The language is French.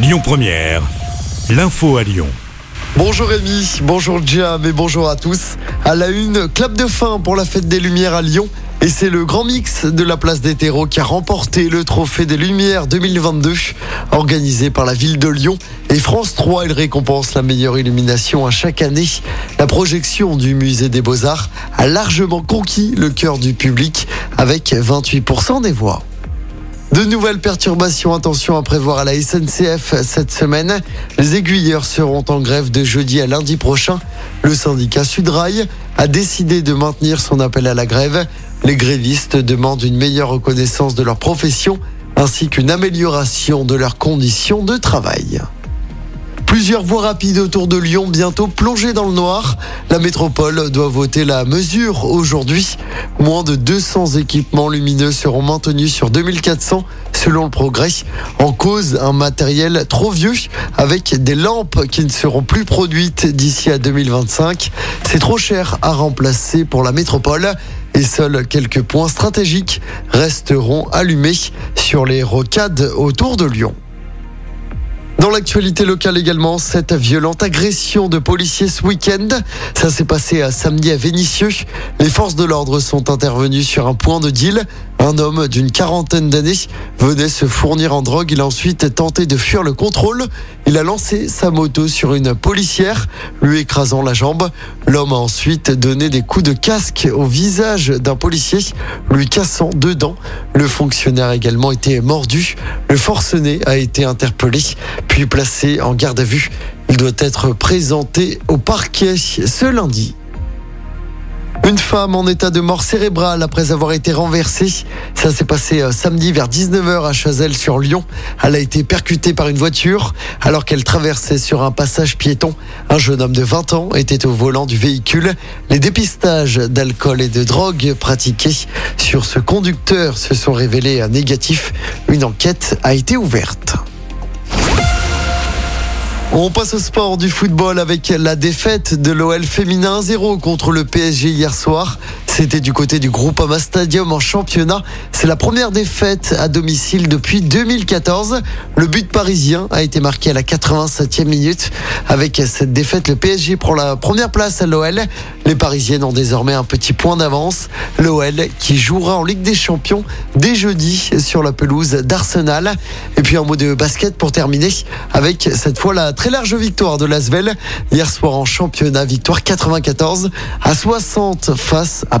Lyon Première, l'info à Lyon. Bonjour Rémi, bonjour Jam et bonjour à tous. À la une, clap de fin pour la fête des Lumières à Lyon. Et c'est le grand mix de la place des terreaux qui a remporté le trophée des Lumières 2022, organisé par la ville de Lyon. Et France 3, il récompense la meilleure illumination à chaque année. La projection du musée des Beaux-Arts a largement conquis le cœur du public avec 28% des voix. De nouvelles perturbations, attention à prévoir à la SNCF cette semaine. Les aiguilleurs seront en grève de jeudi à lundi prochain. Le syndicat Sudrail a décidé de maintenir son appel à la grève. Les grévistes demandent une meilleure reconnaissance de leur profession ainsi qu'une amélioration de leurs conditions de travail. Plusieurs voies rapides autour de Lyon bientôt plongées dans le noir. La métropole doit voter la mesure aujourd'hui. Moins de 200 équipements lumineux seront maintenus sur 2400 selon le progrès. En cause, un matériel trop vieux avec des lampes qui ne seront plus produites d'ici à 2025. C'est trop cher à remplacer pour la métropole et seuls quelques points stratégiques resteront allumés sur les rocades autour de Lyon. Dans l'actualité locale également, cette violente agression de policiers ce week-end. Ça s'est passé à samedi à Vénissieux. Les forces de l'ordre sont intervenues sur un point de deal. Un homme d'une quarantaine d'années venait se fournir en drogue. Il a ensuite tenté de fuir le contrôle. Il a lancé sa moto sur une policière, lui écrasant la jambe. L'homme a ensuite donné des coups de casque au visage d'un policier, lui cassant deux dents. Le fonctionnaire a également été mordu. Le forcené a été interpellé puis placé en garde à vue. Il doit être présenté au parquet ce lundi. Une femme en état de mort cérébrale après avoir été renversée. Ça s'est passé euh, samedi vers 19h à Chazelles-sur-Lyon. Elle a été percutée par une voiture alors qu'elle traversait sur un passage piéton. Un jeune homme de 20 ans était au volant du véhicule. Les dépistages d'alcool et de drogue pratiqués sur ce conducteur se sont révélés négatifs. Une enquête a été ouverte. On passe au sport du football avec la défaite de l'OL féminin 0 contre le PSG hier soir. C'était du côté du groupe Ama Stadium en championnat. C'est la première défaite à domicile depuis 2014. Le but parisien a été marqué à la 87e minute. Avec cette défaite, le PSG prend la première place à l'OL. Les Parisiennes ont désormais un petit point d'avance. L'OL qui jouera en Ligue des Champions dès jeudi sur la pelouse d'Arsenal. Et puis un mot de basket pour terminer avec cette fois la très large victoire de l'Asvel. Hier soir en championnat, victoire 94 à 60 face à